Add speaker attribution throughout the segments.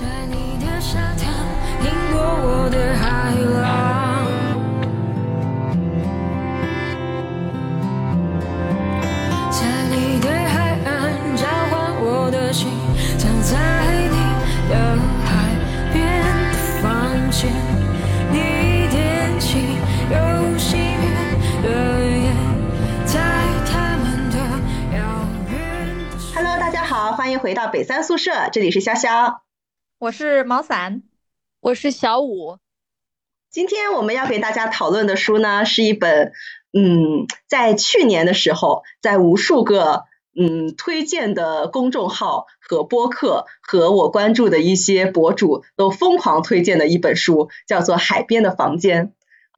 Speaker 1: 在你的沙滩，赢过我的海浪。在你的海岸交换我的心，藏在你的海边房间。你点起有熄灭的烟，在他们的遥远的
Speaker 2: Hello，大家好，欢迎回到北三宿舍，这里是潇潇。
Speaker 3: 我是毛伞，
Speaker 4: 我是小五，
Speaker 2: 今天我们要给大家讨论的书呢，是一本嗯，在去年的时候，在无数个嗯推荐的公众号和播客和我关注的一些博主都疯狂推荐的一本书，叫做《海边的房间》。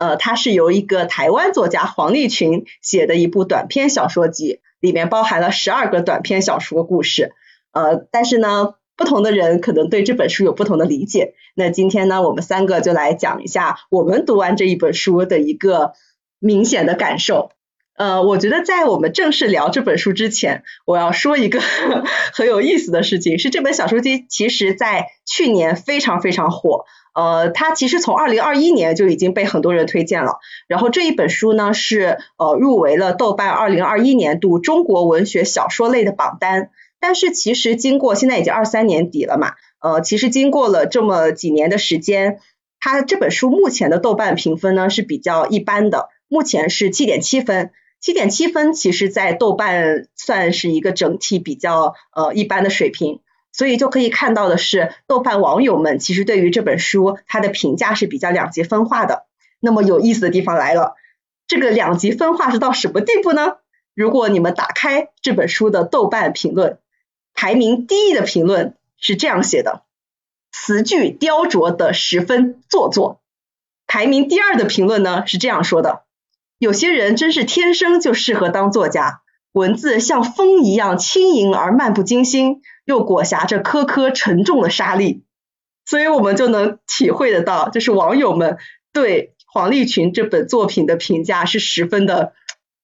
Speaker 2: 呃，它是由一个台湾作家黄立群写的一部短篇小说集，里面包含了十二个短篇小说故事。呃，但是呢，不同的人可能对这本书有不同的理解。那今天呢，我们三个就来讲一下我们读完这一本书的一个明显的感受。呃，我觉得在我们正式聊这本书之前，我要说一个 很有意思的事情，是这本小说集其实在去年非常非常火。呃，它其实从二零二一年就已经被很多人推荐了。然后这一本书呢是呃入围了豆瓣二零二一年度中国文学小说类的榜单。但是其实经过现在已经二三年底了嘛，呃，其实经过了这么几年的时间，它这本书目前的豆瓣评分呢是比较一般的，目前是七点七分，七点七分其实在豆瓣算是一个整体比较呃一般的水平，所以就可以看到的是，豆瓣网友们其实对于这本书它的评价是比较两极分化的。那么有意思的地方来了，这个两极分化是到什么地步呢？如果你们打开这本书的豆瓣评论，排名第一的评论是这样写的：词句雕琢的十分做作。排名第二的评论呢是这样说的：有些人真是天生就适合当作家，文字像风一样轻盈而漫不经心，又裹挟着颗颗沉重的沙粒。所以我们就能体会得到，就是网友们对黄立群这本作品的评价是十分的。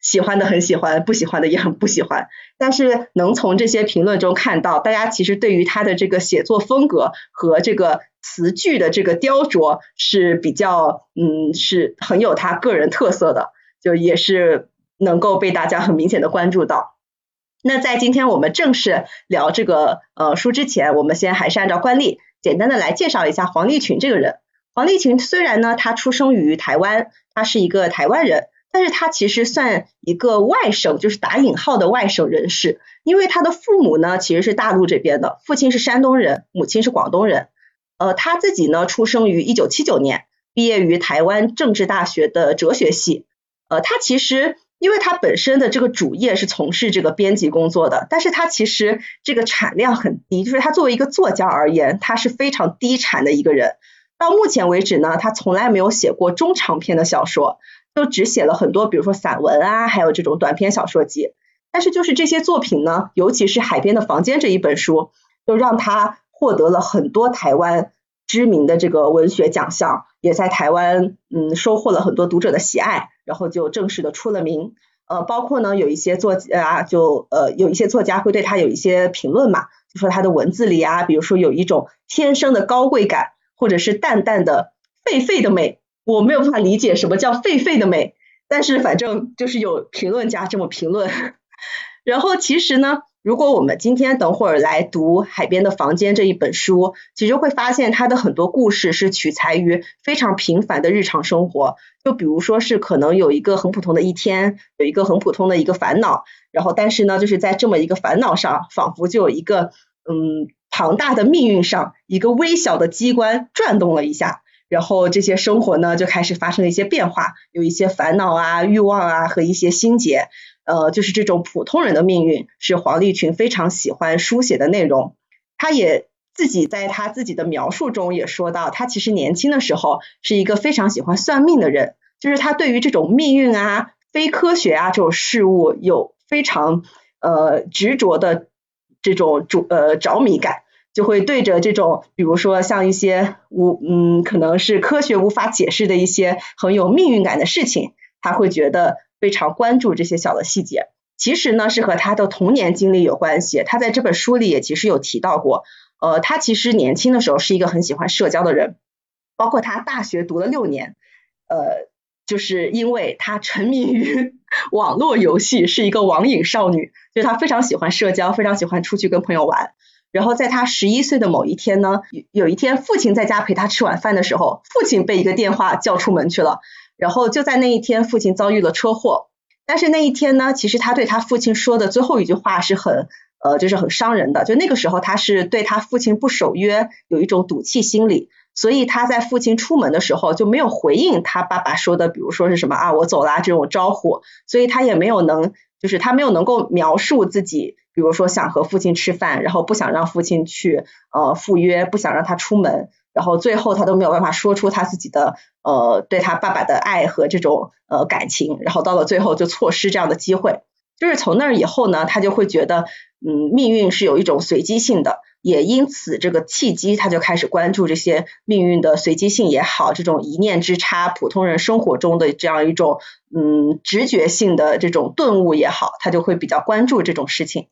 Speaker 2: 喜欢的很喜欢，不喜欢的也很不喜欢。但是能从这些评论中看到，大家其实对于他的这个写作风格和这个词句的这个雕琢是比较，嗯，是很有他个人特色的，就也是能够被大家很明显的关注到。那在今天我们正式聊这个呃书之前，我们先还是按照惯例，简单的来介绍一下黄立群这个人。黄立群虽然呢，他出生于台湾，他是一个台湾人。但是他其实算一个外省，就是打引号的外省人士，因为他的父母呢其实是大陆这边的，父亲是山东人，母亲是广东人。呃，他自己呢出生于一九七九年，毕业于台湾政治大学的哲学系。呃，他其实因为他本身的这个主业是从事这个编辑工作的，但是他其实这个产量很低，就是他作为一个作家而言，他是非常低产的一个人。到目前为止呢，他从来没有写过中长篇的小说。就只写了很多，比如说散文啊，还有这种短篇小说集。但是就是这些作品呢，尤其是《海边的房间》这一本书，就让他获得了很多台湾知名的这个文学奖项，也在台湾嗯收获了很多读者的喜爱，然后就正式的出了名。呃，包括呢有一些作家就呃有一些作家会对他有一些评论嘛，就说他的文字里啊，比如说有一种天生的高贵感，或者是淡淡的狒狒的美。我没有办法理解什么叫狒狒的美，但是反正就是有评论家这么评论。然后其实呢，如果我们今天等会儿来读《海边的房间》这一本书，其实会发现它的很多故事是取材于非常平凡的日常生活。就比如说是可能有一个很普通的一天，有一个很普通的一个烦恼，然后但是呢，就是在这么一个烦恼上，仿佛就有一个嗯庞大的命运上一个微小的机关转动了一下。然后这些生活呢就开始发生了一些变化，有一些烦恼啊、欲望啊和一些心结，呃，就是这种普通人的命运是黄立群非常喜欢书写的内容。他也自己在他自己的描述中也说到，他其实年轻的时候是一个非常喜欢算命的人，就是他对于这种命运啊、非科学啊这种事物有非常呃执着的这种主呃着迷感。就会对着这种，比如说像一些无嗯，可能是科学无法解释的一些很有命运感的事情，他会觉得非常关注这些小的细节。其实呢，是和他的童年经历有关系。他在这本书里也其实有提到过，呃，他其实年轻的时候是一个很喜欢社交的人，包括他大学读了六年，呃，就是因为他沉迷于 网络游戏，是一个网瘾少女，就是他非常喜欢社交，非常喜欢出去跟朋友玩。然后在他十一岁的某一天呢，有一天父亲在家陪他吃晚饭的时候，父亲被一个电话叫出门去了。然后就在那一天，父亲遭遇了车祸。但是那一天呢，其实他对他父亲说的最后一句话是很呃，就是很伤人的。就那个时候，他是对他父亲不守约有一种赌气心理，所以他在父亲出门的时候就没有回应他爸爸说的，比如说是什么啊，我走啦这种招呼，所以他也没有能，就是他没有能够描述自己。比如说想和父亲吃饭，然后不想让父亲去呃赴约，不想让他出门，然后最后他都没有办法说出他自己的呃对他爸爸的爱和这种呃感情，然后到了最后就错失这样的机会。就是从那儿以后呢，他就会觉得嗯命运是有一种随机性的，也因此这个契机他就开始关注这些命运的随机性也好，这种一念之差，普通人生活中的这样一种嗯直觉性的这种顿悟也好，他就会比较关注这种事情。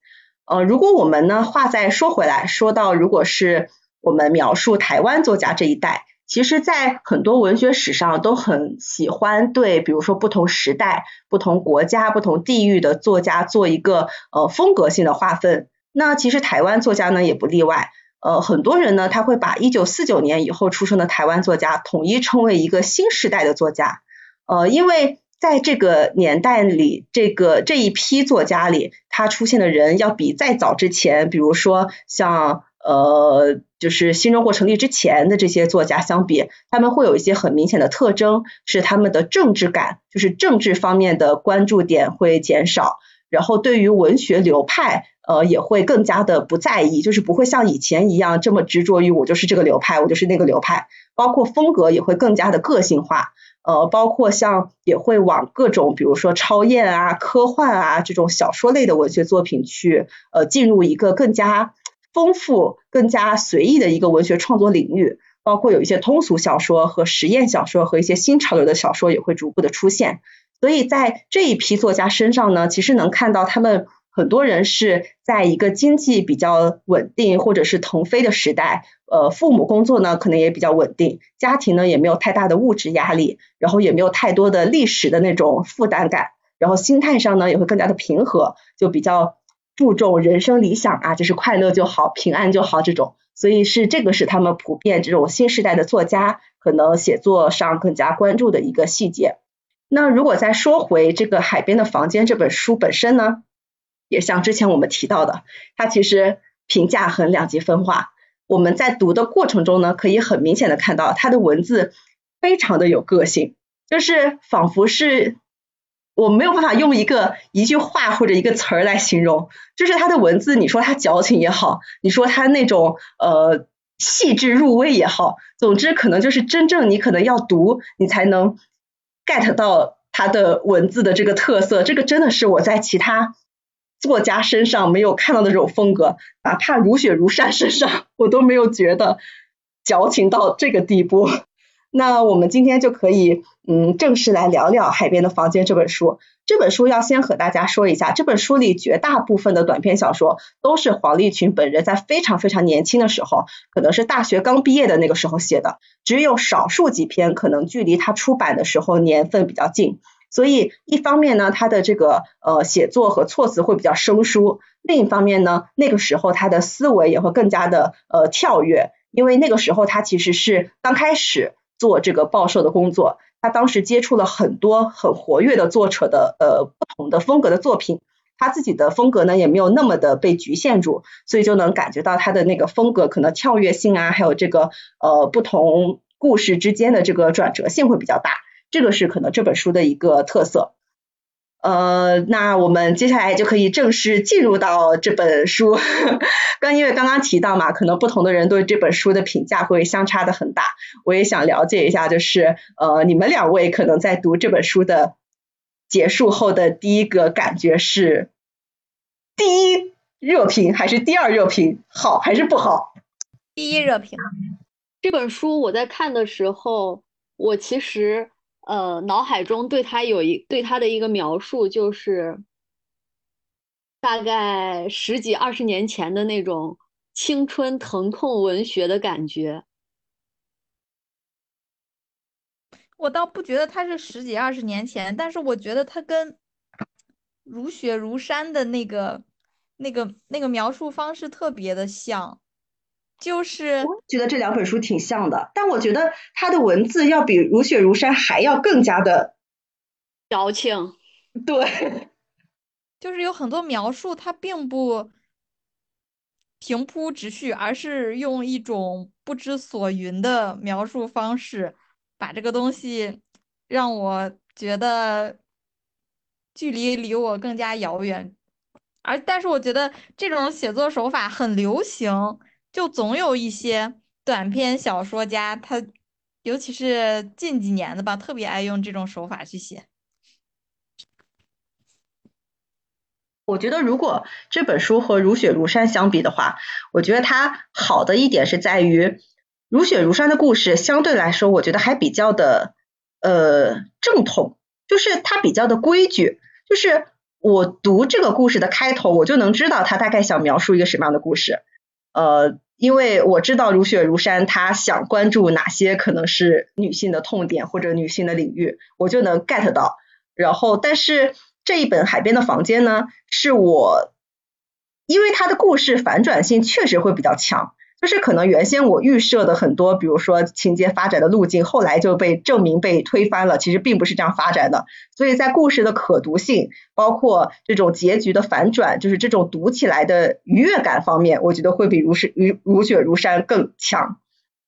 Speaker 2: 呃，如果我们呢话再说回来，说到如果是我们描述台湾作家这一代，其实，在很多文学史上都很喜欢对，比如说不同时代、不同国家、不同地域的作家做一个呃风格性的划分。那其实台湾作家呢也不例外。呃，很多人呢他会把一九四九年以后出生的台湾作家统一称为一个新时代的作家。呃，因为在这个年代里，这个这一批作家里，他出现的人要比再早之前，比如说像呃，就是新中国成立之前的这些作家相比，他们会有一些很明显的特征，是他们的政治感，就是政治方面的关注点会减少，然后对于文学流派，呃，也会更加的不在意，就是不会像以前一样这么执着于我就是这个流派，我就是那个流派，包括风格也会更加的个性化。呃，包括像也会往各种，比如说超验啊、科幻啊这种小说类的文学作品去，呃，进入一个更加丰富、更加随意的一个文学创作领域。包括有一些通俗小说和实验小说和一些新潮流的小说也会逐步的出现。所以在这一批作家身上呢，其实能看到他们。很多人是在一个经济比较稳定或者是腾飞的时代，呃，父母工作呢可能也比较稳定，家庭呢也没有太大的物质压力，然后也没有太多的历史的那种负担感，然后心态上呢也会更加的平和，就比较注重人生理想啊，就是快乐就好，平安就好这种，所以是这个是他们普遍这种新时代的作家可能写作上更加关注的一个细节。那如果再说回这个《海边的房间》这本书本身呢？也像之前我们提到的，它其实评价很两极分化。我们在读的过程中呢，可以很明显的看到它的文字非常的有个性，就是仿佛是我没有办法用一个一句话或者一个词儿来形容，就是它的文字，你说它矫情也好，你说它那种呃细致入微也好，总之可能就是真正你可能要读，你才能 get 到它的文字的这个特色。这个真的是我在其他。作家身上没有看到的这种风格，哪怕如雪如山身上，我都没有觉得矫情到这个地步。那我们今天就可以嗯正式来聊聊《海边的房间》这本书。这本书要先和大家说一下，这本书里绝大部分的短篇小说都是黄立群本人在非常非常年轻的时候，可能是大学刚毕业的那个时候写的，只有少数几篇可能距离他出版的时候年份比较近。所以一方面呢，他的这个呃写作和措辞会比较生疏；另一方面呢，那个时候他的思维也会更加的呃跳跃，因为那个时候他其实是刚开始做这个报社的工作，他当时接触了很多很活跃的作者的呃不同的风格的作品，他自己的风格呢也没有那么的被局限住，所以就能感觉到他的那个风格可能跳跃性啊，还有这个呃不同故事之间的这个转折性会比较大。这个是可能这本书的一个特色，呃，那我们接下来就可以正式进入到这本书。刚因为刚刚提到嘛，可能不同的人对这本书的评价会相差的很大，我也想了解一下，就是呃，你们两位可能在读这本书的结束后的第一个感觉是第一热评还是第二热评，好还是不好？
Speaker 3: 第一热评。
Speaker 4: 这本书我在看的时候，我其实。呃，脑海中对他有一对他的一个描述，就是大概十几二十年前的那种青春疼痛文学的感觉。
Speaker 3: 我倒不觉得他是十几二十年前，但是我觉得他跟《如雪如山》的那个、那个、那个描述方式特别的像，就是
Speaker 2: 我觉得这两本书挺像的，但我觉得它的文字要比《如雪如山》还要更加的
Speaker 4: 矫情。
Speaker 2: 对，
Speaker 3: 就是有很多描述，它并不平铺直叙，而是用一种不知所云的描述方式。把这个东西让我觉得距离离我更加遥远，而但是我觉得这种写作手法很流行，就总有一些短篇小说家，他尤其是近几年的吧，特别爱用这种手法去写。
Speaker 2: 我觉得如果这本书和《如雪如山》相比的话，我觉得它好的一点是在于。如雪如山的故事相对来说，我觉得还比较的呃正统，就是它比较的规矩。就是我读这个故事的开头，我就能知道他大概想描述一个什么样的故事。呃，因为我知道如雪如山他想关注哪些可能是女性的痛点或者女性的领域，我就能 get 到。然后，但是这一本《海边的房间》呢，是我因为它的故事反转性确实会比较强。就是可能原先我预设的很多，比如说情节发展的路径，后来就被证明被推翻了，其实并不是这样发展的。所以在故事的可读性，包括这种结局的反转，就是这种读起来的愉悦感方面，我觉得会比如是如如雪如山更强。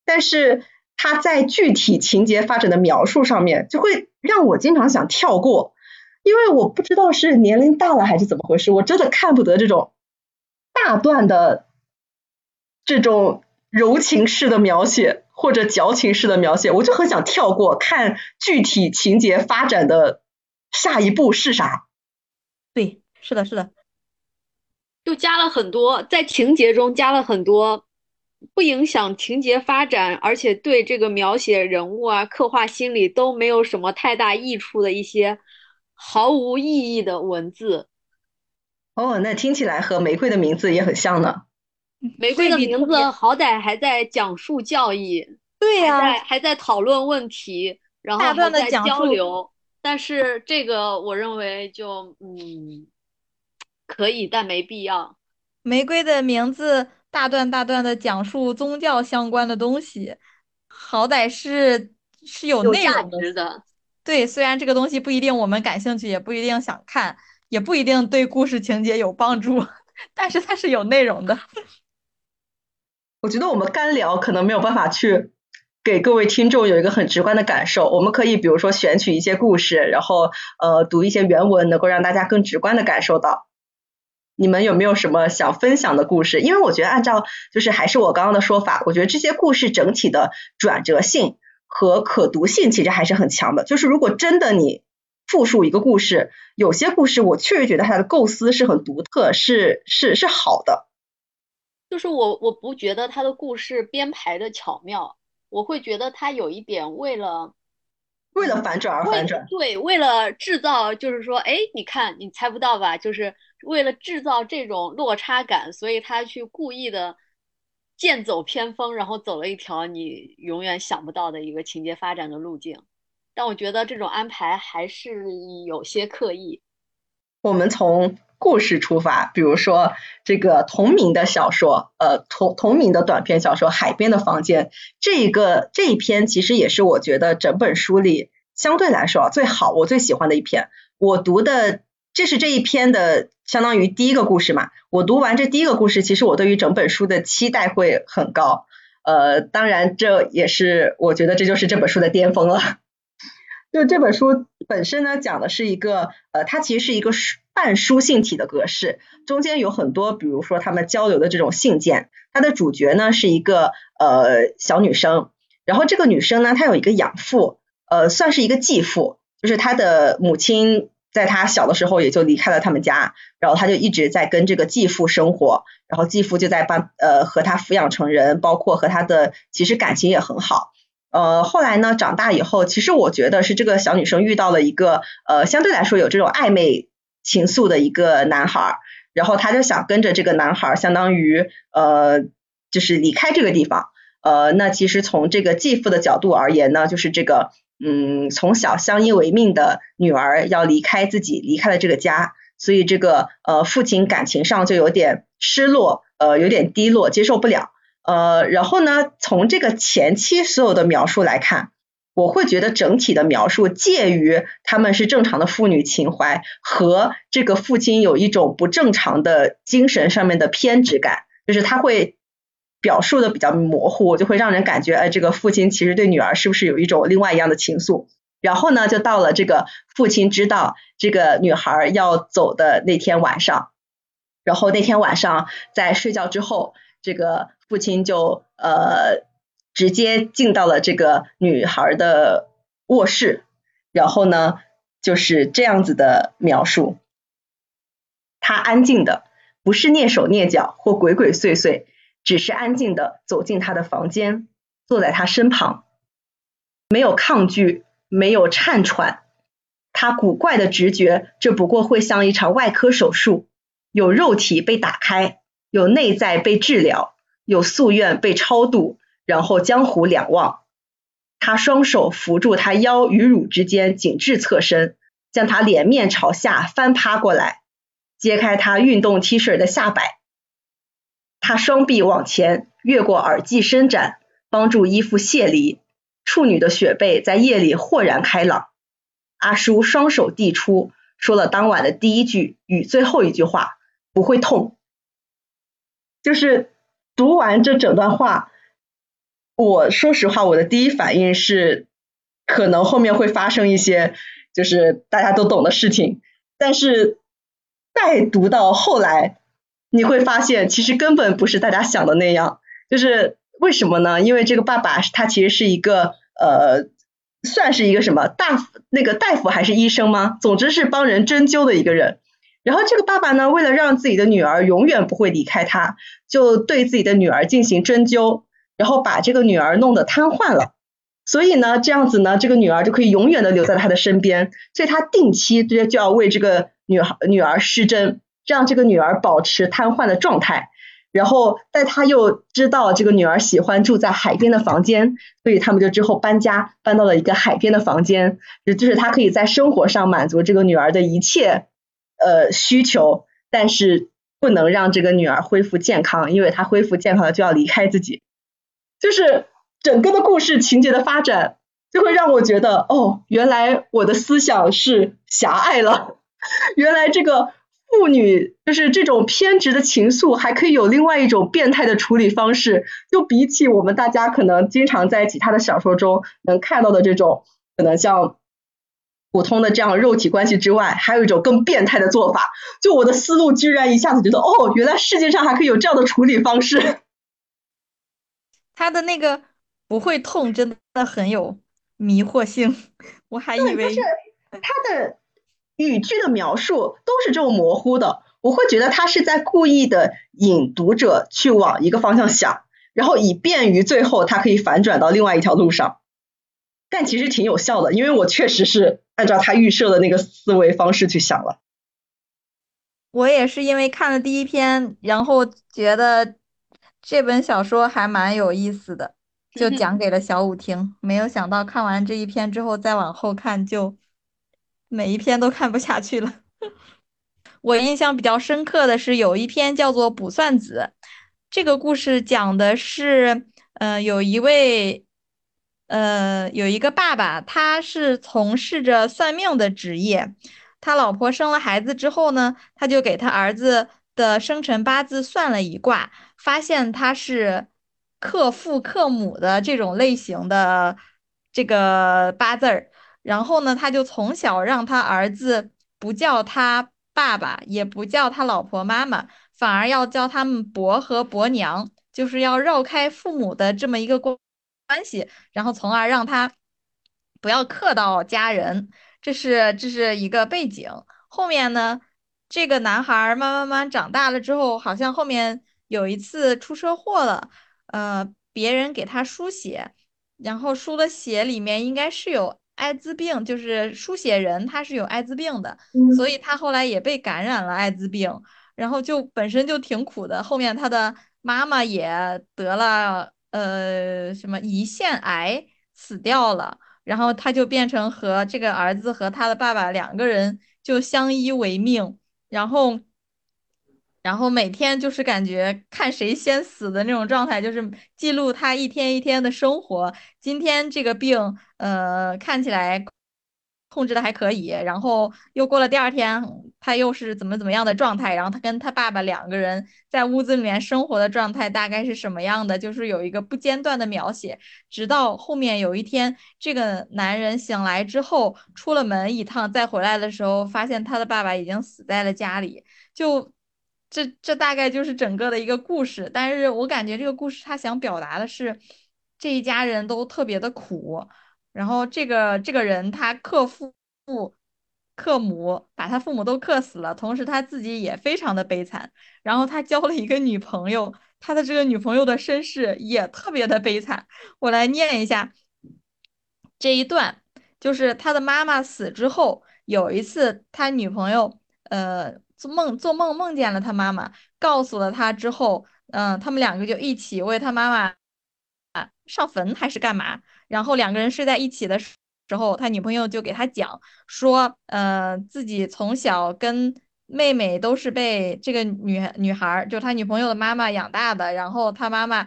Speaker 2: 但是它在具体情节发展的描述上面，就会让我经常想跳过，因为我不知道是年龄大了还是怎么回事，我真的看不得这种大段的。这种柔情式的描写或者矫情式的描写，我就很想跳过，看具体情节发展的下一步是啥。
Speaker 3: 对，是的，是的，
Speaker 4: 就加了很多在情节中加了很多不影响情节发展，而且对这个描写人物啊、刻画心理都没有什么太大益处的一些毫无意义的文字。
Speaker 2: 哦，那听起来和玫瑰的名字也很像呢。
Speaker 4: 玫瑰的名字好歹还在讲述教义，
Speaker 3: 对呀，
Speaker 4: 还在还在讨论问题，然后还在交流。但是这个我认为就嗯可以，但没必要。
Speaker 3: 玫瑰的名字大段大段的讲述宗教相关的东西，好歹是是有内容
Speaker 4: 的。
Speaker 3: 对，虽然这个东西不一定我们感兴趣，也不一定想看，也不一定对故事情节有帮助，但是它是有内容的。
Speaker 2: 我觉得我们干聊可能没有办法去给各位听众有一个很直观的感受。我们可以比如说选取一些故事，然后呃读一些原文，能够让大家更直观的感受到。你们有没有什么想分享的故事？因为我觉得按照就是还是我刚刚的说法，我觉得这些故事整体的转折性和可读性其实还是很强的。就是如果真的你复述一个故事，有些故事我确实觉得它的构思是很独特，是是是好的。
Speaker 4: 就是我，我不觉得他的故事编排的巧妙，我会觉得他有一点为了
Speaker 2: 为了反转而反转，
Speaker 4: 对，为了制造，就是说，哎，你看，你猜不到吧？就是为了制造这种落差感，所以他去故意的剑走偏锋，然后走了一条你永远想不到的一个情节发展的路径。但我觉得这种安排还是有些刻意。
Speaker 2: 我们从。故事出发，比如说这个同名的小说，呃，同同名的短篇小说《海边的房间》，这一个这一篇其实也是我觉得整本书里相对来说最好，我最喜欢的一篇。我读的这是这一篇的相当于第一个故事嘛。我读完这第一个故事，其实我对于整本书的期待会很高。呃，当然这也是我觉得这就是这本书的巅峰了。就这本书本身呢，讲的是一个呃，它其实是一个书。半书信体的格式，中间有很多，比如说他们交流的这种信件。它的主角呢是一个呃小女生，然后这个女生呢她有一个养父，呃算是一个继父，就是她的母亲在她小的时候也就离开了他们家，然后她就一直在跟这个继父生活，然后继父就在帮呃和她抚养成人，包括和她的其实感情也很好。呃后来呢长大以后，其实我觉得是这个小女生遇到了一个呃相对来说有这种暧昧。情愫的一个男孩，然后他就想跟着这个男孩，相当于呃就是离开这个地方。呃，那其实从这个继父的角度而言呢，就是这个嗯，从小相依为命的女儿要离开自己，离开了这个家，所以这个呃父亲感情上就有点失落，呃，有点低落，接受不了。呃，然后呢，从这个前期所有的描述来看，我会觉得整体的描述介于他们是正常的父女情怀和这个父亲有一种不正常的精神上面的偏执感，就是他会表述的比较模糊，就会让人感觉，哎，这个父亲其实对女儿是不是有一种另外一样的情愫？然后呢，就到了这个父亲知道这个女孩要走的那天晚上，然后那天晚上在睡觉之后，这个。父亲就呃直接进到了这个女孩的卧室，然后呢就是这样子的描述，他安静的，不是蹑手蹑脚或鬼鬼祟祟，只是安静的走进他的房间，坐在他身旁，没有抗拒，没有颤喘，他古怪的直觉，这不过会像一场外科手术，有肉体被打开，有内在被治疗。有夙愿被超度，然后江湖两忘。他双手扶住他腰与乳之间，紧致侧身，将他脸面朝下翻趴过来，揭开他运动 T 恤的下摆。他双臂往前，越过耳际伸展，帮助衣服卸离。处女的雪背在夜里豁然开朗。阿叔双手递出，说了当晚的第一句与最后一句话：不会痛。就是。读完这整段话，我说实话，我的第一反应是，可能后面会发生一些就是大家都懂的事情，但是再读到后来，你会发现其实根本不是大家想的那样。就是为什么呢？因为这个爸爸他其实是一个呃，算是一个什么大，那个大夫还是医生吗？总之是帮人针灸的一个人。然后这个爸爸呢，为了让自己的女儿永远不会离开他，就对自己的女儿进行针灸，然后把这个女儿弄得瘫痪了。所以呢，这样子呢，这个女儿就可以永远的留在他的身边。所以他定期就就要为这个女孩女儿施针，让这个女儿保持瘫痪的状态。然后，但他又知道这个女儿喜欢住在海边的房间，所以他们就之后搬家，搬到了一个海边的房间，就是他可以在生活上满足这个女儿的一切。呃，需求，但是不能让这个女儿恢复健康，因为她恢复健康了就要离开自己。就是整个的故事情节的发展，就会让我觉得，哦，原来我的思想是狭隘了，原来这个妇女就是这种偏执的情愫，还可以有另外一种变态的处理方式。就比起我们大家可能经常在其他的小说中能看到的这种，可能像。普通的这样肉体关系之外，还有一种更变态的做法。就我的思路居然一下子觉得，哦，原来世界上还可以有这样的处理方式。
Speaker 3: 他的那个不会痛，真的很有迷惑性。我还以为
Speaker 2: 就是他的语句的描述都是这种模糊的，我会觉得他是在故意的引读者去往一个方向想，然后以便于最后他可以反转到另外一条路上。但其实挺有效的，因为我确实是按照他预设的那个思维方式去想了。
Speaker 3: 我也是因为看了第一篇，然后觉得这本小说还蛮有意思的，就讲给了小五听。没有想到看完这一篇之后，再往后看，就每一篇都看不下去了。我印象比较深刻的是有一篇叫做《卜算子》，这个故事讲的是，呃，有一位。呃，有一个爸爸，他是从事着算命的职业。他老婆生了孩子之后呢，他就给他儿子的生辰八字算了一卦，发现他是克父克母的这种类型的这个八字儿。然后呢，他就从小让他儿子不叫他爸爸，也不叫他老婆妈妈，反而要叫他们伯和伯娘，就是要绕开父母的这么一个关。关系，然后从而让他不要克到家人，这是这是一个背景。后面呢，这个男孩慢慢慢长大了之后，好像后面有一次出车祸了，呃，别人给他输血，然后输的血里面应该是有艾滋病，就是输血人他是有艾滋病的，所以他后来也被感染了艾滋病，然后就本身就挺苦的。后面他的。妈妈也得了呃什么胰腺癌死掉了，然后他就变成和这个儿子和他的爸爸两个人就相依为命，然后。然后每天就是感觉看谁先死的那种状态，就是记录他一天一天的生活。今天这个病，呃，看起来控制的还可以，然后又过了第二天，他又是怎么怎么样的状态？然后他跟他爸爸两个人在屋子里面生活的状态大概是什么样的？就是有一个不间断的描写，直到后面有一天，这个男人醒来之后，出了门一趟，再回来的时候，发现他的爸爸已经死在了家里，就。这这大概就是整个的一个故事，但是我感觉这个故事他想表达的是这一家人都特别的苦，然后这个这个人他克父父克母，把他父母都克死了，同时他自己也非常的悲惨，然后他交了一个女朋友，他的这个女朋友的身世也特别的悲惨，我来念一下这一段，就是他的妈妈死之后，有一次他女朋友呃。做梦做梦梦见了他妈妈，告诉了他之后，嗯，他们两个就一起为他妈妈啊上坟还是干嘛？然后两个人睡在一起的时候，他女朋友就给他讲说，呃，自己从小跟妹妹都是被这个女女孩，就他女朋友的妈妈养大的，然后他妈妈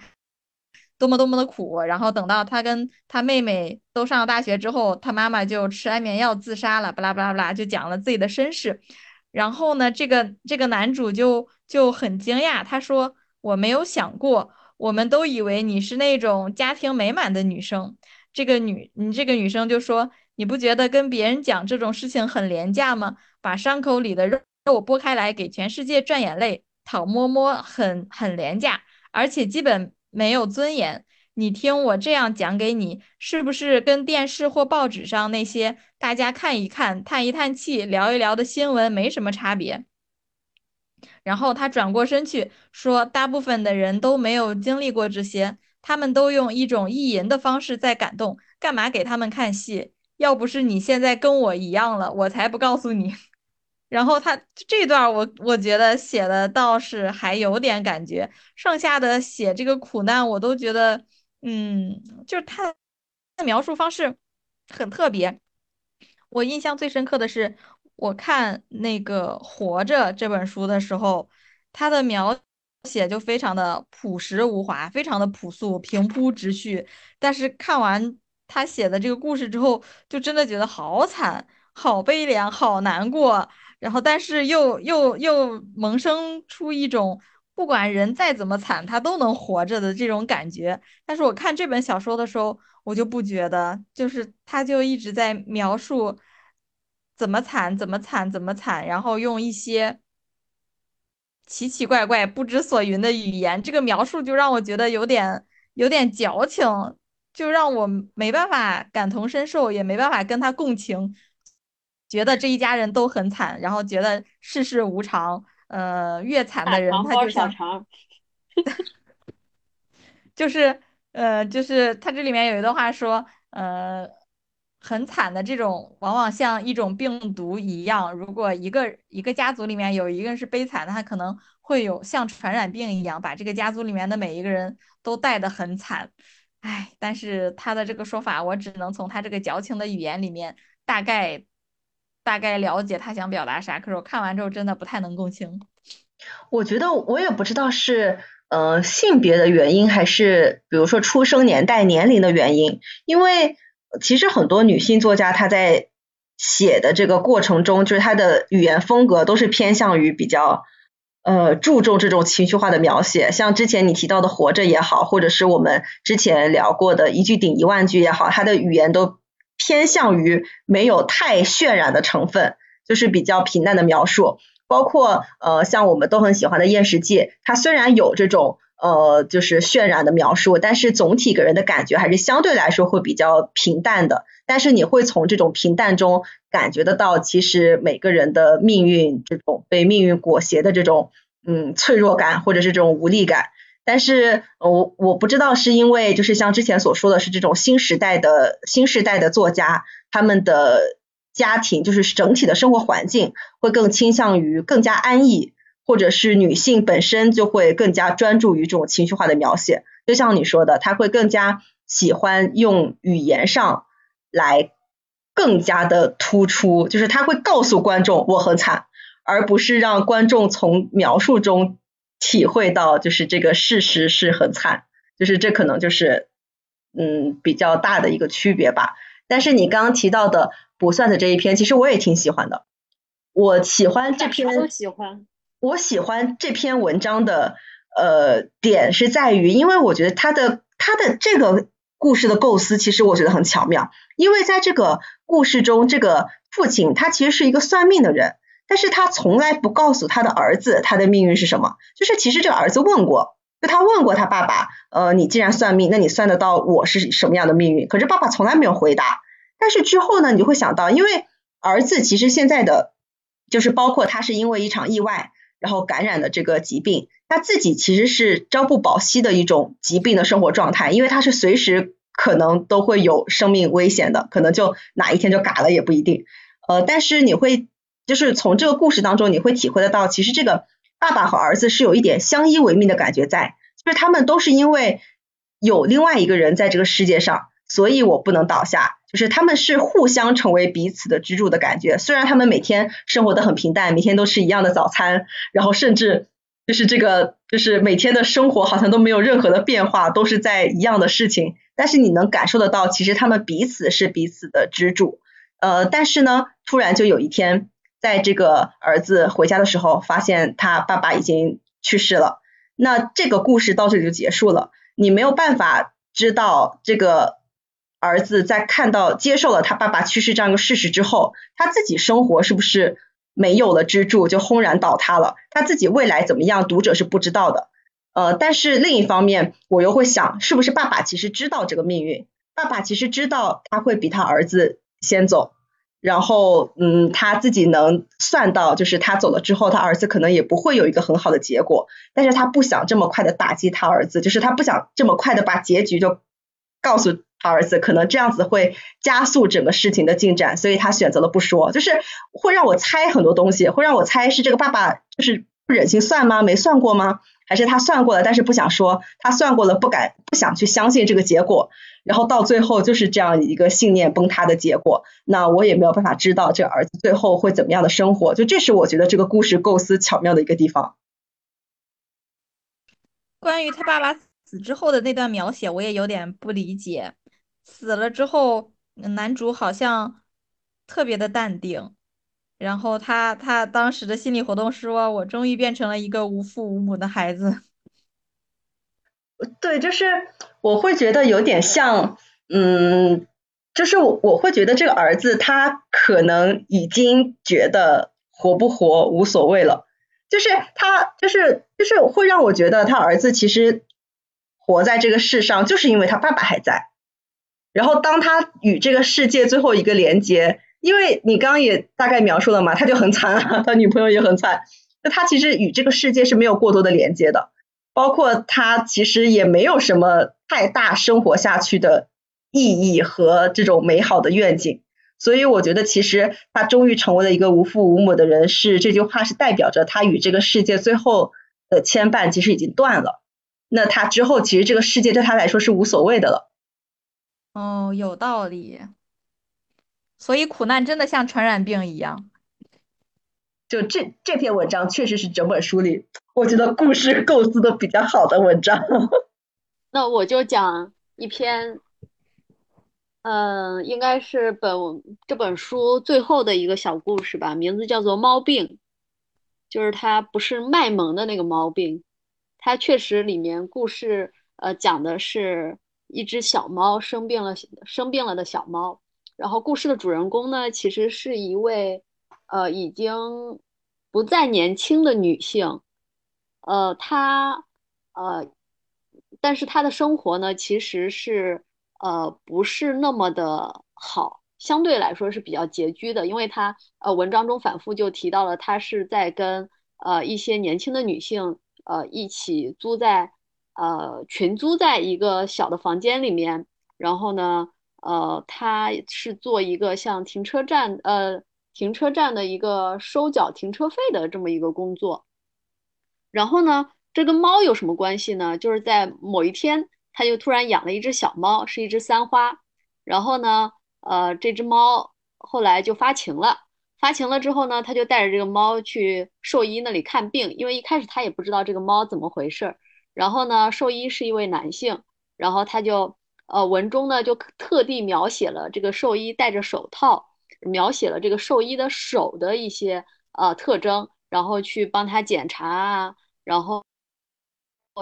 Speaker 3: 多么多么的苦，然后等到他跟他妹妹都上了大学之后，他妈妈就吃安眠药自杀了，巴拉巴拉巴拉，就讲了自己的身世。然后呢，这个这个男主就就很惊讶，他说：“我没有想过，我们都以为你是那种家庭美满的女生。”这个女，你这个女生就说：“你不觉得跟别人讲这种事情很廉价吗？把伤口里的肉肉剥开来给全世界赚眼泪，讨摸摸，很很廉价，而且基本没有尊严。”你听我这样讲给你，是不是跟电视或报纸上那些大家看一看、叹一叹气、聊一聊的新闻没什么差别？然后他转过身去说：“大部分的人都没有经历过这些，他们都用一种意淫的方式在感动。干嘛给他们看戏？要不是你现在跟我一样了，我才不告诉你。”然后他这段我我觉得写的倒是还有点感觉，剩下的写这个苦难我都觉得。嗯，就是他的描述方式很特别。我印象最深刻的是，我看那个《活着》这本书的时候，他的描写就非常的朴实无华，非常的朴素、平铺直叙。但是看完他写的这个故事之后，就真的觉得好惨、好悲凉、好难过。然后，但是又又又萌生出一种。不管人再怎么惨，他都能活着的这种感觉。但是我看这本小说的时候，我就不觉得，就是他就一直在描述怎么惨，怎么惨，怎么惨，然后用一些奇奇怪怪、不知所云的语言，这个描述就让我觉得有点有点矫情，就让我没办法感同身受，也没办法跟他共情，觉得这一家人都很惨，然后觉得世事无常。呃，越惨的人，他就像，就是呃，就是他这里面有一段话说，呃，很惨的这种，往往像一种病毒一样，如果一个一个家族里面有一个人是悲惨的，他可能会有像传染病一样，把这个家族里面的每一个人都带得很惨。唉，但是他的这个说法，我只能从他这个矫情的语言里面大概。大概了解他想表达啥，可是我看完之后真的不太能共情。
Speaker 2: 我觉得我也不知道是呃性别的原因，还是比如说出生年代、年龄的原因。因为其实很多女性作家她在写的这个过程中，就是她的语言风格都是偏向于比较呃注重这种情绪化的描写。像之前你提到的《活着》也好，或者是我们之前聊过的一句顶一万句也好，她的语言都。偏向于没有太渲染的成分，就是比较平淡的描述。包括呃，像我们都很喜欢的《厌食记》，它虽然有这种呃就是渲染的描述，但是总体给人的感觉还是相对来说会比较平淡的。但是你会从这种平淡中感觉得到，其实每个人的命运这种被命运裹挟的这种嗯脆弱感，或者是这种无力感。但是，我我不知道是因为就是像之前所说的是这种新时代的新时代的作家，他们的家庭就是整体的生活环境会更倾向于更加安逸，或者是女性本身就会更加专注于这种情绪化的描写，就像你说的，她会更加喜欢用语言上来更加的突出，就是她会告诉观众我很惨，而不是让观众从描述中体会到就是这个事实是很惨，就是这可能就是嗯比较大的一个区别吧。但是你刚刚提到的不算的这一篇，其实我也挺喜欢的。我喜欢这篇，
Speaker 4: 都喜欢。
Speaker 2: 我喜欢这篇文章的呃点是在于，因为我觉得他的他的这个故事的构思，其实我觉得很巧妙。因为在这个故事中，这个父亲他其实是一个算命的人，但是他从来不告诉他的儿子他的命运是什么。就是其实这个儿子问过，就他问过他爸爸，呃，你既然算命，那你算得到我是什么样的命运？可是爸爸从来没有回答。但是之后呢，你就会想到，因为儿子其实现在的就是包括他是因为一场意外，然后感染的这个疾病，他自己其实是朝不保夕的一种疾病的生活状态，因为他是随时可能都会有生命危险的，可能就哪一天就嘎了也不一定。呃，但是你会就是从这个故事当中，你会体会得到，其实这个爸爸和儿子是有一点相依为命的感觉在，就是他们都是因为有另外一个人在这个世界上。所以我不能倒下，就是他们是互相成为彼此的支柱的感觉。虽然他们每天生活的很平淡，每天都吃一样的早餐，然后甚至就是这个就是每天的生活好像都没有任何的变化，都是在一样的事情。但是你能感受得到，其实他们彼此是彼此的支柱。呃，但是呢，突然就有一天，在这个儿子回家的时候，发现他爸爸已经去世了。那这个故事到这里就结束了。你没有办法知道这个。儿子在看到接受了他爸爸去世这样一个事实之后，他自己生活是不是没有了支柱就轰然倒塌了？他自己未来怎么样，读者是不知道的。呃，但是另一方面，我又会想，是不是爸爸其实知道这个命运？爸爸其实知道他会比他儿子先走，然后嗯，他自己能算到，就是他走了之后，他儿子可能也不会有一个很好的结果。但是他不想这么快的打击他儿子，就是他不想这么快的把结局就告诉。他儿子可能这样子会加速整个事情的进展，所以他选择了不说，就是会让我猜很多东西，会让我猜是这个爸爸就是不忍心算吗？没算过吗？还是他算过了，但是不想说，他算过了不敢不想去相信这个结果，然后到最后就是这样一个信念崩塌的结果。那我也没有办法知道这儿子最后会怎么样的生活，就这是我觉得这个故事构思巧妙的一个地方。
Speaker 3: 关于他爸爸死之后的那段描写，我也有点不理解。死了之后，男主好像特别的淡定，然后他他当时的心理活动说，我终于变成了一个无父无母的孩子。
Speaker 2: 对，就是我会觉得有点像，嗯，就是我我会觉得这个儿子他可能已经觉得活不活无所谓了，就是他就是就是会让我觉得他儿子其实活在这个世上，就是因为他爸爸还在。然后当他与这个世界最后一个连接，因为你刚刚也大概描述了嘛，他就很惨啊，他女朋友也很惨，那他其实与这个世界是没有过多的连接的，包括他其实也没有什么太大生活下去的意义和这种美好的愿景，所以我觉得其实他终于成为了一个无父无母的人，是这句话是代表着他与这个世界最后的牵绊其实已经断了，那他之后其实这个世界对他来说是无所谓的了。
Speaker 3: 哦，有道理。所以苦难真的像传染病一样。
Speaker 2: 就这这篇文章确实是整本书里我觉得故事构思的比较好的文章。
Speaker 4: 那我就讲一篇，嗯，应该是本这本书最后的一个小故事吧，名字叫做《猫病》，就是它不是卖萌的那个猫病，它确实里面故事呃讲的是。一只小猫生病了，生病了的小猫。然后故事的主人公呢，其实是一位呃已经不再年轻的女性。呃，她呃，但是她的生活呢，其实是呃不是那么的好，相对来说是比较拮据的。因为她呃文章中反复就提到了，她是在跟呃一些年轻的女性呃一起租在。呃，群租在一个小的房间里面，然后呢，呃，他是做一个像停车站，呃，停车站的一个收缴停车费的这么一个工作。然后呢，这跟猫有什么关系呢？就是在某一天，他就突然养了一只小猫，是一只三花。然后呢，呃，这只猫后来就发情了。发情了之后呢，他就带着这个猫去兽医那里看病，因为一开始他也不知道这个猫怎么回事。然后呢，兽医是一位男性，然后他就呃文中呢就特地描写了这个兽医戴着手套，描写了这个兽医的手的一些呃特征，然后去帮他检查啊，然后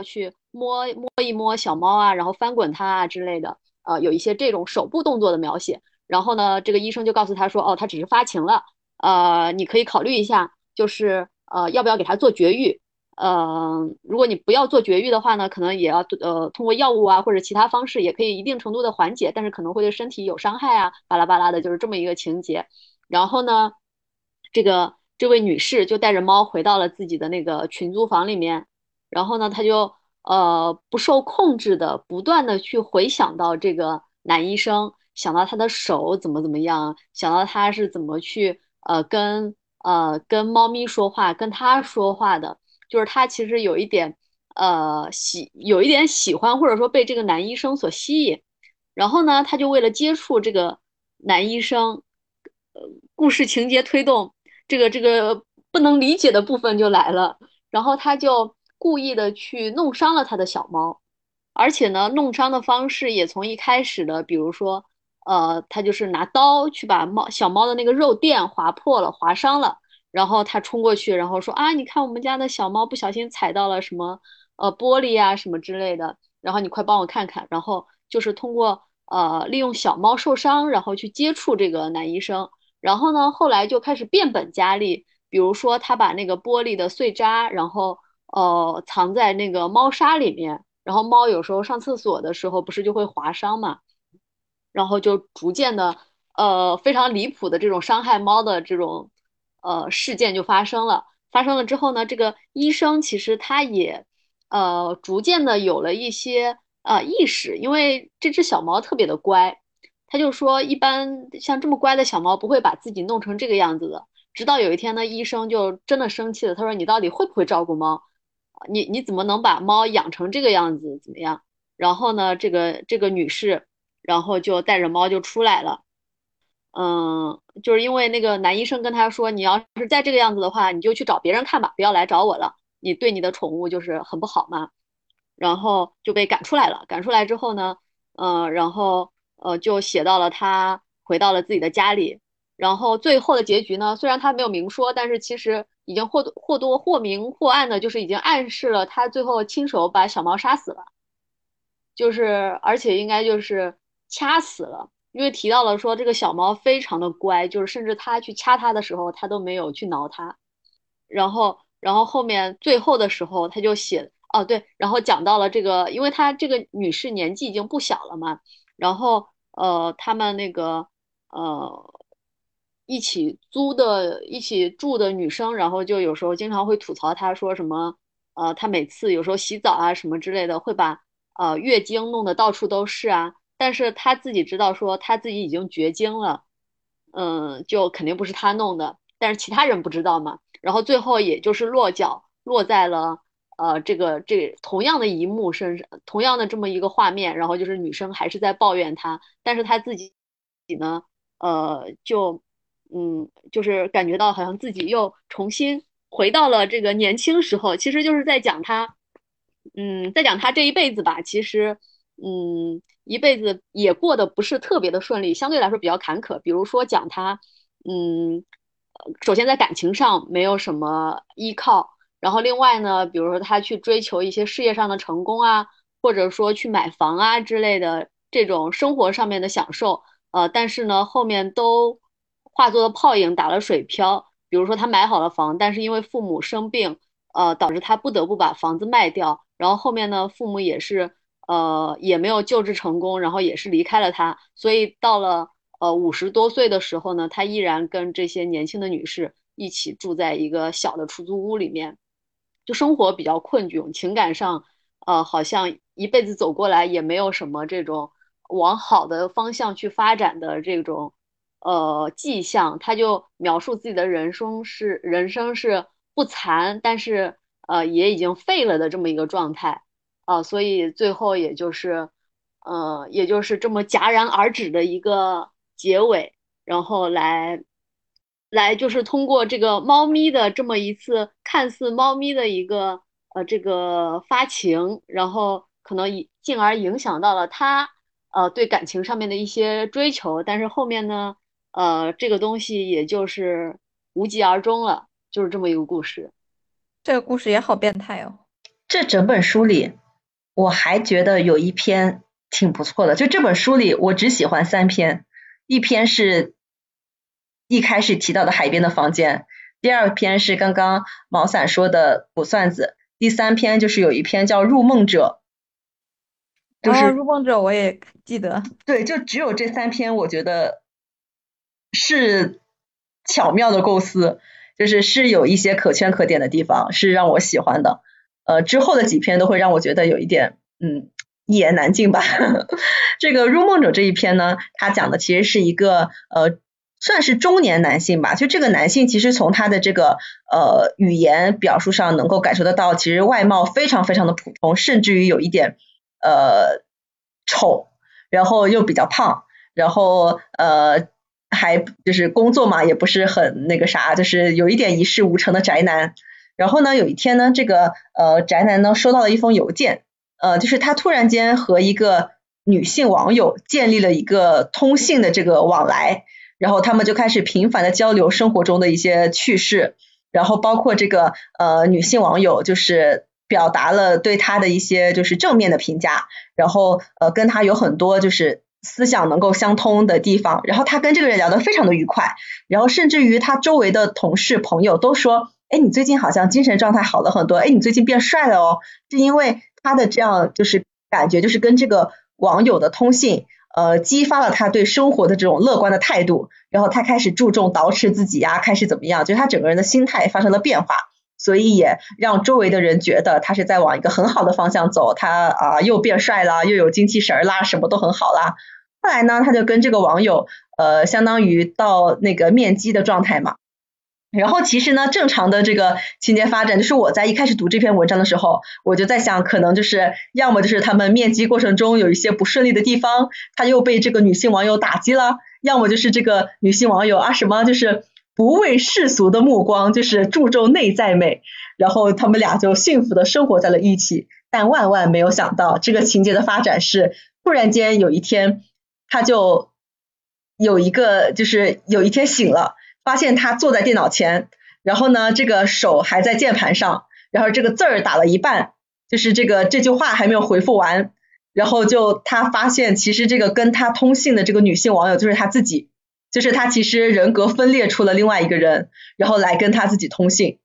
Speaker 4: 去摸摸一摸小猫啊，然后翻滚它啊之类的，呃，有一些这种手部动作的描写。然后呢，这个医生就告诉他说，哦，他只是发情了。呃，你可以考虑一下，就是呃，要不要给他做绝育？呃，如果你不要做绝育的话呢，可能也要呃通过药物啊或者其他方式，也可以一定程度的缓解，但是可能会对身体有伤害啊，巴拉巴拉的，就是这么一个情节。然后呢，这个这位女士就带着猫回到了自己的那个群租房里面，然后呢，她就呃不受控制的不断的去回想到这个男医生，想到他的手怎么怎么样，想到他是怎么去。呃，跟呃跟猫咪说话，跟它说话的，就是他其实有一点呃喜，有一点喜欢，或者说被这个男医生所吸引。然后呢，他就为了接触这个男医生，呃，故事情节推动，这个这个不能理解的部分就来了。然后他就故意的去弄伤了他的小猫，而且呢，弄伤的方式也从一开始的，比如说。呃，他就是拿刀去把猫小猫的那个肉垫划破了，划伤了，然后他冲过去，然后说啊，你看我们家的小猫不小心踩到了什么呃玻璃呀什么之类的，然后你快帮我看看，然后就是通过呃利用小猫受伤，然后去接触这个男医生，然后呢后来就开始变本加厉，比如说他把那个玻璃的碎渣，然后呃藏在那个猫砂里面，然后猫有时候上厕所的时候不是就会划伤嘛。然后就逐渐的，呃，非常离谱的这种伤害猫的这种，呃，事件就发生了。发生了之后呢，这个医生其实他也，呃，逐渐的有了一些呃意识，因为这只小猫特别的乖，他就说，一般像这么乖的小猫不会把自己弄成这个样子的。直到有一天呢，医生就真的生气了，他说：“你到底会不会照顾猫？你你怎么能把猫养成这个样子？怎么样？”然后呢，这个这个女士。然后就带着猫就出来了，嗯，就是因为那个男医生跟他说，你要是再这个样子的话，你就去找别人看吧，不要来找我了。你对你的宠物就是很不好嘛。然后就被赶出来了。赶出来之后呢，嗯，然后呃就写到了他回到了自己的家里。然后最后的结局呢，虽然他没有明说，但是其实已经或多或多或明或暗的，就是已经暗示了他最后亲手把小猫杀死了。就是而且应该就是。掐死了，因为提到了说这个小猫非常的乖，就是甚至他去掐它的时候，它都没有去挠它。然后，然后后面最后的时候，他就写哦对，然后讲到了这个，因为他这个女士年纪已经不小了嘛，然后呃，他们那个呃一起租的、一起住的女生，然后就有时候经常会吐槽他说什么呃，他每次有时候洗澡啊什么之类的，会把呃月经弄得到处都是啊。但是他自己知道，说他自己已经绝经了，嗯，就肯定不是他弄的。但是其他人不知道嘛。然后最后也就是落脚落在了呃这个这同样的一幕身上，同样的这么一个画面。然后就是女生还是在抱怨他，但是他自己呢，呃，就嗯，就是感觉到好像自己又重新回到了这个年轻时候。其实就是在讲他，嗯，在讲他这一辈子吧。其实，嗯。一辈子也过得不是特别的顺利，相对来说比较坎坷。比如说讲他，嗯，首先在感情上没有什么依靠，然后另外呢，比如说他去追求一些事业上的成功啊，或者说去买房啊之类的这种生活上面的享受，呃，但是呢后面都化作了泡影，打了水漂。比如说他买好了房，但是因为父母生病，呃，导致他不得不把房子卖掉，然后后面呢父母也是。呃，也没有救治成功，然后也是离开了他，所以到了呃五十多岁的时候呢，他依然跟这些年轻的女士一起住在一个小的出租屋里面，就生活比较困窘，情感上呃好像一辈子走过来也没有什么这种往好的方向去发展的这种呃迹象，他就描述自己的人生是人生是不残，但是呃也已经废了的这么一个状态啊，所以最后也就是呃也就是这么戛然而止的一个结尾，然后来来就是通过这个猫咪的这么一次看似猫咪的一个呃这个发情，然后可能进而影响到了他呃对感情上面的一些追求，但是后面呢呃这个东西也就是无疾而终了，就是这么一个故事。
Speaker 3: 这个故事也好变态哦。
Speaker 2: 这整本书里，我还觉得有一篇挺不错的。就这本书里，我只喜欢三篇，一篇是一开始提到的海边的房间，第二篇是刚刚毛伞说的卜算子，第三篇就是有一篇叫入梦者。就是
Speaker 3: 入梦者我也记得。
Speaker 2: 对，就只有这三篇，我觉得是巧妙的构思。就是是有一些可圈可点的地方，是让我喜欢的。呃，之后的几篇都会让我觉得有一点，嗯，一言难尽吧。这个入梦者这一篇呢，他讲的其实是一个呃，算是中年男性吧。就这个男性，其实从他的这个呃语言表述上，能够感受得到，其实外貌非常非常的普通，甚至于有一点呃丑，然后又比较胖，然后呃。还就是工作嘛，也不是很那个啥，就是有一点一事无成的宅男。然后呢，有一天呢，这个呃宅男呢收到了一封邮件，呃，就是他突然间和一个女性网友建立了一个通信的这个往来，然后他们就开始频繁的交流生活中的一些趣事，然后包括这个呃女性网友就是表达了对他的一些就是正面的评价，然后呃跟他有很多就是。思想能够相通的地方，然后他跟这个人聊得非常的愉快，然后甚至于他周围的同事朋友都说，哎，你最近好像精神状态好了很多，哎，你最近变帅了哦，是因为他的这样就是感觉，就是跟这个网友的通信，呃，激发了他对生活的这种乐观的态度，然后他开始注重捯饬自己呀，开始怎么样，就是他整个人的心态发生了变化。所以也让周围的人觉得他是在往一个很好的方向走，他啊又变帅了，又有精气神啦，什么都很好啦。后来呢，他就跟这个网友呃，相当于到那个面基的状态嘛。然后其实呢，正常的这个情节发展，就是我在一开始读这篇文章的时候，我就在想，可能就是要么就是他们面基过程中有一些不顺利的地方，他又被这个女性网友打击了；要么就是这个女性网友啊什么就是。不畏世俗的目光，就是注重内在美，然后他们俩就幸福的生活在了一起。但万万没有想到，这个情节的发展是，突然间有一天，他就有一个，就是有一天醒了，发现他坐在电脑前，然后呢，这个手还在键盘上，然后这个字儿打了一半，就是这个这句话还没有回复完，然后就他发现，其实这个跟他通信的这个女性网友就是他自己。就是他其实人格分裂出了另外一个人，然后来跟他自己通信，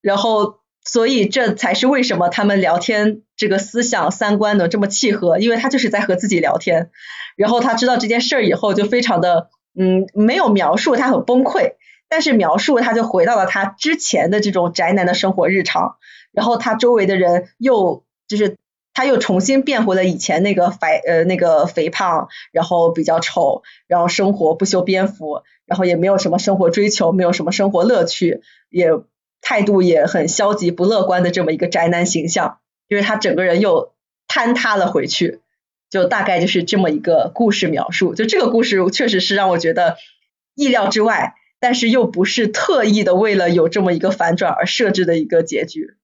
Speaker 2: 然后所以这才是为什么他们聊天这个思想三观能这么契合，因为他就是在和自己聊天。然后他知道这件事儿以后就非常的嗯没有描述他很崩溃，但是描述他就回到了他之前的这种宅男的生活日常，然后他周围的人又就是。他又重新变回了以前那个肥呃那个肥胖，然后比较丑，然后生活不修边幅，然后也没有什么生活追求，没有什么生活乐趣，也态度也很消极不乐观的这么一个宅男形象，就是他整个人又坍塌了回去，就大概就是这么一个故事描述。就这个故事确实是让我觉得意料之外，但是又不是特意的为了有这么一个反转而设置的一个结局。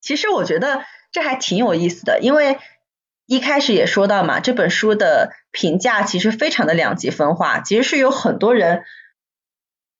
Speaker 2: 其实我觉得。这还挺有意思的，因为一开始也说到嘛，这本书的评价其实非常的两极分化，其实是有很多人，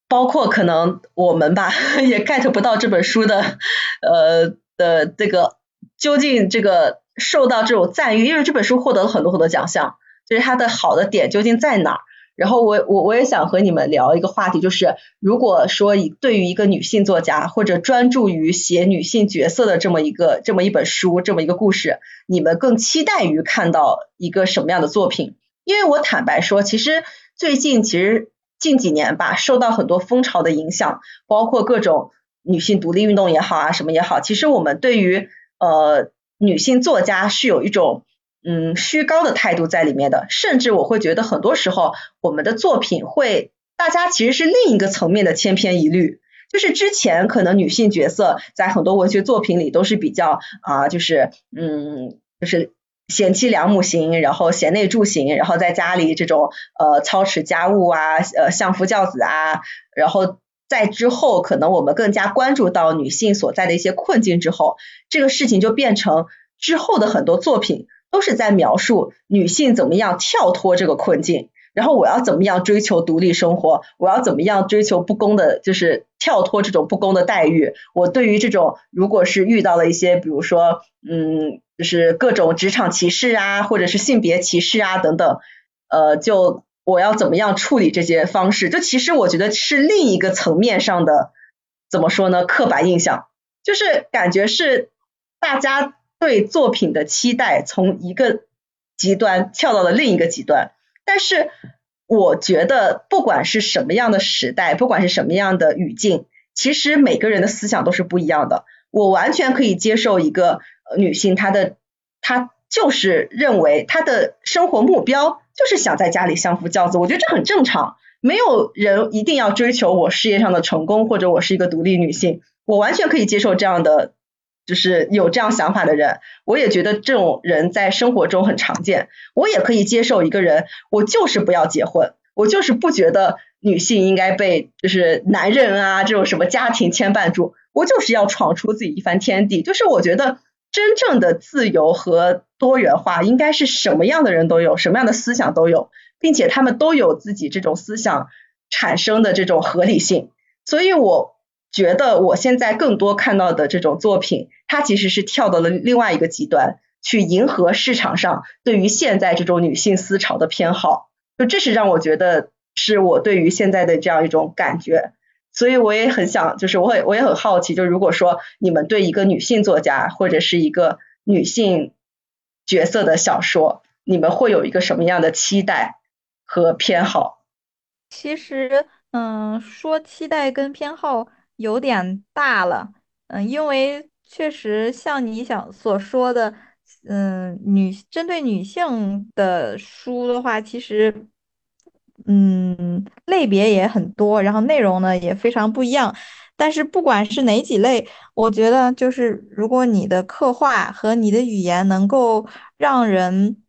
Speaker 2: 包括可能我们吧，也 get 不到这本书的呃的这个究竟这个受到这种赞誉，因为这本书获得了很多很多奖项，就是它的好的点究竟在哪儿？然后我我我也想和你们聊一个话题，就是如果说以对于一个女性作家或者专注于写女性角色的这么一个这么一本书这么一个故事，你们更期待于看到一个什么样的作品？因为我坦白说，其实最近其实近几年吧，受到很多风潮的影响，包括各种女性独立运动也好啊，什么也好，其实我们对于呃女性作家是有一种。嗯，虚高的态度在里面的，甚至我会觉得很多时候我们的作品会，大家其实是另一个层面的千篇一律，就是之前可能女性角色在很多文学作品里都是比较啊，就是嗯，就是贤妻良母型，然后贤内助型，然后在家里这种呃操持家务啊，呃相夫教子啊，然后在之后可能我们更加关注到女性所在的一些困境之后，这个事情就变成之后的很多作品都是在描述女性怎么样跳脱这个困境。然后我要怎么样追求独立生活？我要怎么样追求不公的，就是跳脱这种不公的待遇？我对于这种如果是遇到了一些，比如说，嗯，就是各种职场歧视啊，或者是性别歧视啊等等，呃，就我要怎么样处理这些方式？就其实我觉得是另一个层面上的，怎么说呢？刻板印象，就是感觉是大家对作品的期待从一个极端跳到了另一个极端。但是我觉得，不管是什么样的时代，不管是什么样的语境，其实每个人的思想都是不一样的。我完全可以接受一个女性，她的她就是认为她的生活目标就是想在家里相夫教子，我觉得这很正常。没有人一定要追求我事业上的成功，或者我是一个独立女性，我完全可以接受这样的。就是有这样想法的人，我也觉得这种人在生活中很常见。我也可以接受一个人，我就是不要结婚，我就是不觉得女性应该被就是男人啊这种什么家庭牵绊住，我就是要闯出自己一番天地。就是我觉得真正的自由和多元化，应该是什么样的人都有，什么样的思想都有，并且他们都有自己这种思想产生的这种合理性。所以我。觉得我现在更多看到的这种作品，它其实是跳到了另外一个极端，去迎合市场上对于现在这种女性思潮的偏好。就这是让我觉得是我对于现在的这样一种感觉。所以我也很想，就是我也我也很好奇，就如果说你们对一个女性作家或者是一个女性角色的小说，你们会有一个什么样的期待和偏好？
Speaker 3: 其实，嗯，说期待跟偏好。有点大了，嗯，因为确实像你想所说的，嗯，女针对女性的书的话，其实，嗯，类别也很多，然后内容呢也非常不一样。但是不管是哪几类，我觉得就是如果你的刻画和你的语言能够让人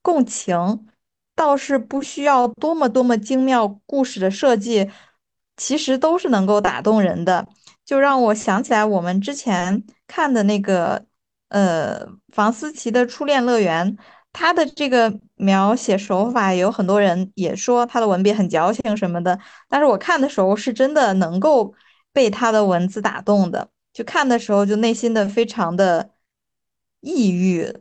Speaker 3: 共情，倒是不需要多么多么精妙故事的设计。其实都是能够打动人的，就让我想起来我们之前看的那个，呃，房思琪的初恋乐园，他的这个描写手法，有很多人也说他的文笔很矫情什么的，但是我看的时候是真的能够被他的文字打动的，就看的时候就内心的非常的抑郁，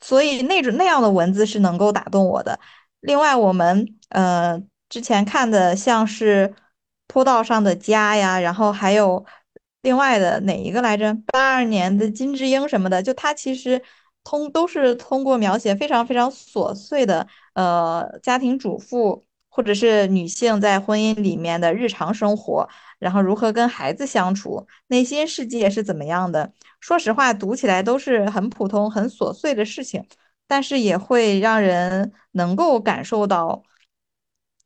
Speaker 3: 所以那种那样的文字是能够打动我的。另外，我们呃之前看的像是。坡道上的家呀，然后还有另外的哪一个来着？八二年的金智英什么的，就他其实通都是通过描写非常非常琐碎的呃家庭主妇或者是女性在婚姻里面的日常生活，然后如何跟孩子相处，内心世界是怎么样的。说实话，读起来都是很普通、很琐碎的事情，但是也会让人能够感受到。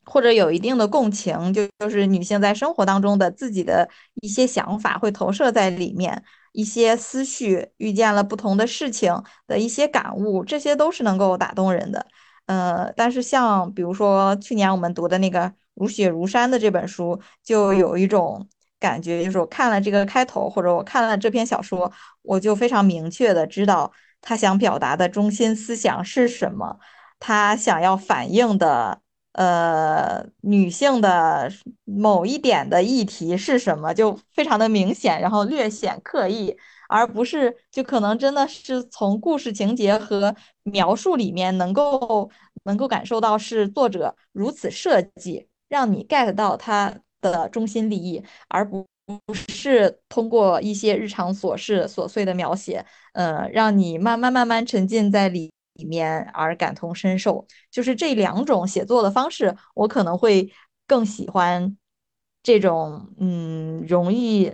Speaker 3: 或者有一定的共情，就就是女性在生活当中的自己的一些想法会投射在里面，一些思绪，遇见了不同的事情的一些感悟，这些都是能够打动人的。呃，但是像比如说去年我们读的那个《如雪如山》的这本书，就有一种感觉，就是我看了这个开头，或者我看了这篇小说，我就非常明确的知道他想表达的中心思想是什么，他想要反映的。呃，女性的某一点的议题是什么，就非常的明显，然后略显刻意，而不是就可能真的是从故事情节和描述里面能够能够感受到是作者如此设计，让你 get 到他的中心利益，而不不是通过一些日常琐事琐碎的描写，呃，让你慢慢慢慢沉浸在里。里面而感同身受，就是这两种写作的方式，我可能会更喜欢这种嗯，容易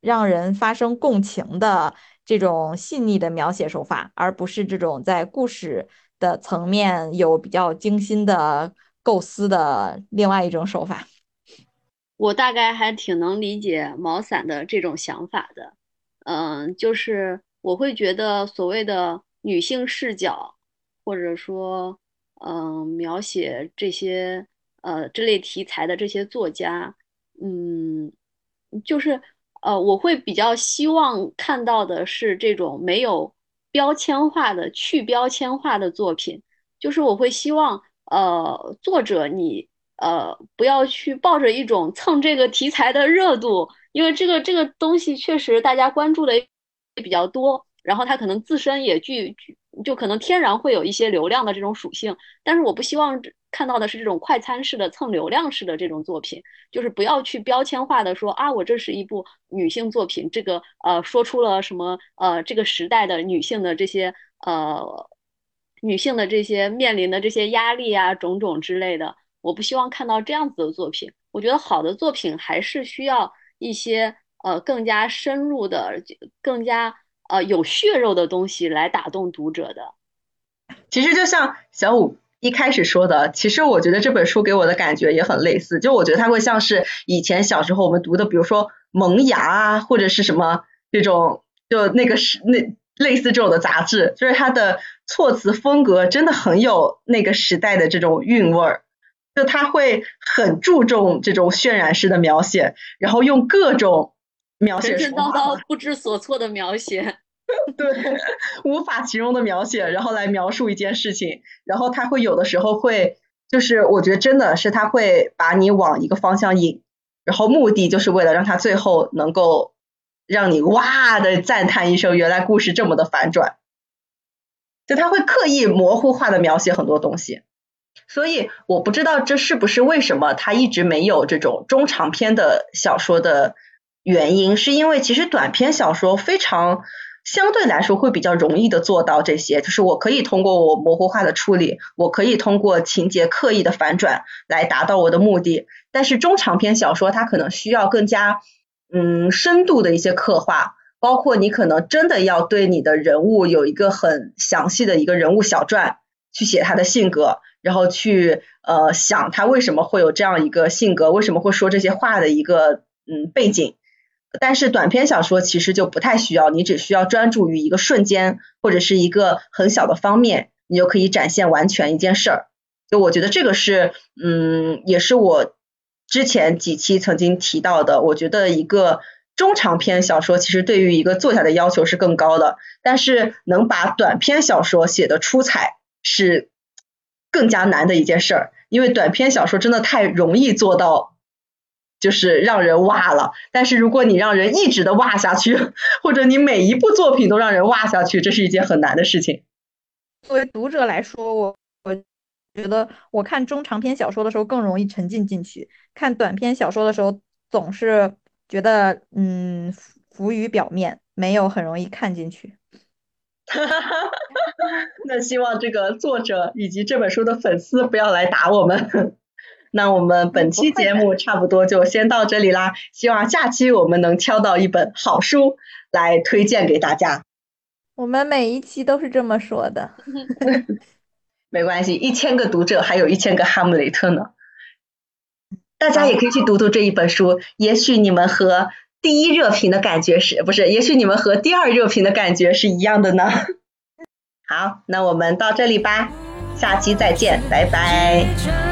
Speaker 3: 让人发生共情的这种细腻的描写手法，而不是这种在故事的层面有比较精心的构思的另外一种手法。
Speaker 4: 我大概还挺能理解毛伞的这种想法的。嗯，就是我会觉得所谓的女性视角，或者说，嗯，描写这些呃这类题材的这些作家，嗯，就是呃，我会比较希望看到的是这种没有标签化的、去标签化的作品。就是我会希望，呃，作者你呃不要去抱着一种蹭这个题材的热度。因为这个这个东西确实大家关注的也比较多，然后它可能自身也具具就可能天然会有一些流量的这种属性，但是我不希望看到的是这种快餐式的蹭流量式的这种作品，就是不要去标签化的说啊，我这是一部女性作品，这个呃说出了什么呃这个时代的女性的这些呃女性的这些面临的这些压力啊种种之类的，我不希望看到这样子的作品，我觉得好的作品还是需要。一些呃更加深入的、更加呃有血肉的东西来打动读者的。
Speaker 2: 其实就像小五一开始说的，其实我觉得这本书给我的感觉也很类似，就我觉得它会像是以前小时候我们读的，比如说《萌芽》啊，或者是什么这种，就那个是那类似这种的杂志，就是它的措辞风格真的很有那个时代的这种韵味儿。就他会很注重这种渲染式的描写，然后用各种描写
Speaker 4: 神神叨叨、不知所措的描写，
Speaker 2: 对，无法形容的描写，然后来描述一件事情。然后他会有的时候会，就是我觉得真的是他会把你往一个方向引，然后目的就是为了让他最后能够让你哇的赞叹一声，原来故事这么的反转。就他会刻意模糊化的描写很多东西。所以我不知道这是不是为什么他一直没有这种中长篇的小说的原因，是因为其实短篇小说非常相对来说会比较容易的做到这些，就是我可以通过我模糊化的处理，我可以通过情节刻意的反转来达到我的目的。但是中长篇小说它可能需要更加嗯深度的一些刻画，包括你可能真的要对你的人物有一个很详细的一个人物小传，去写他的性格。然后去呃想他为什么会有这样一个性格，为什么会说这些话的一个嗯背景，但是短篇小说其实就不太需要，你只需要专注于一个瞬间或者是一个很小的方面，你就可以展现完全一件事儿。就我觉得这个是嗯也是我之前几期曾经提到的，我觉得一个中长篇小说其实对于一个作家的要求是更高的，但是能把短篇小说写的出彩是。更加难的一件事儿，因为短篇小说真的太容易做到，就是让人哇了。但是如果你让人一直的哇下去，或者你每一部作品都让人哇下去，这是一件很难的事情。
Speaker 3: 作为读者来说，我我觉得我看中长篇小说的时候更容易沉浸进去，看短篇小说的时候总是觉得嗯浮于表面，没有很容易看进去。
Speaker 2: 哈哈哈，那希望这个作者以及这本书的粉丝不要来打我们。那我们本期节目差不多就先到这里啦，希望下期我们能挑到一本好书来推荐给大家。
Speaker 3: 我们每一期都是这么说的。
Speaker 2: 没关系，一千个读者还有一千个哈姆雷特呢。大家也可以去读读这一本书，也许你们和。第一热评的感觉是不是？也许你们和第二热评的感觉是一样的呢。好，那我们到这里吧，下期再见，拜拜，
Speaker 3: 拜拜。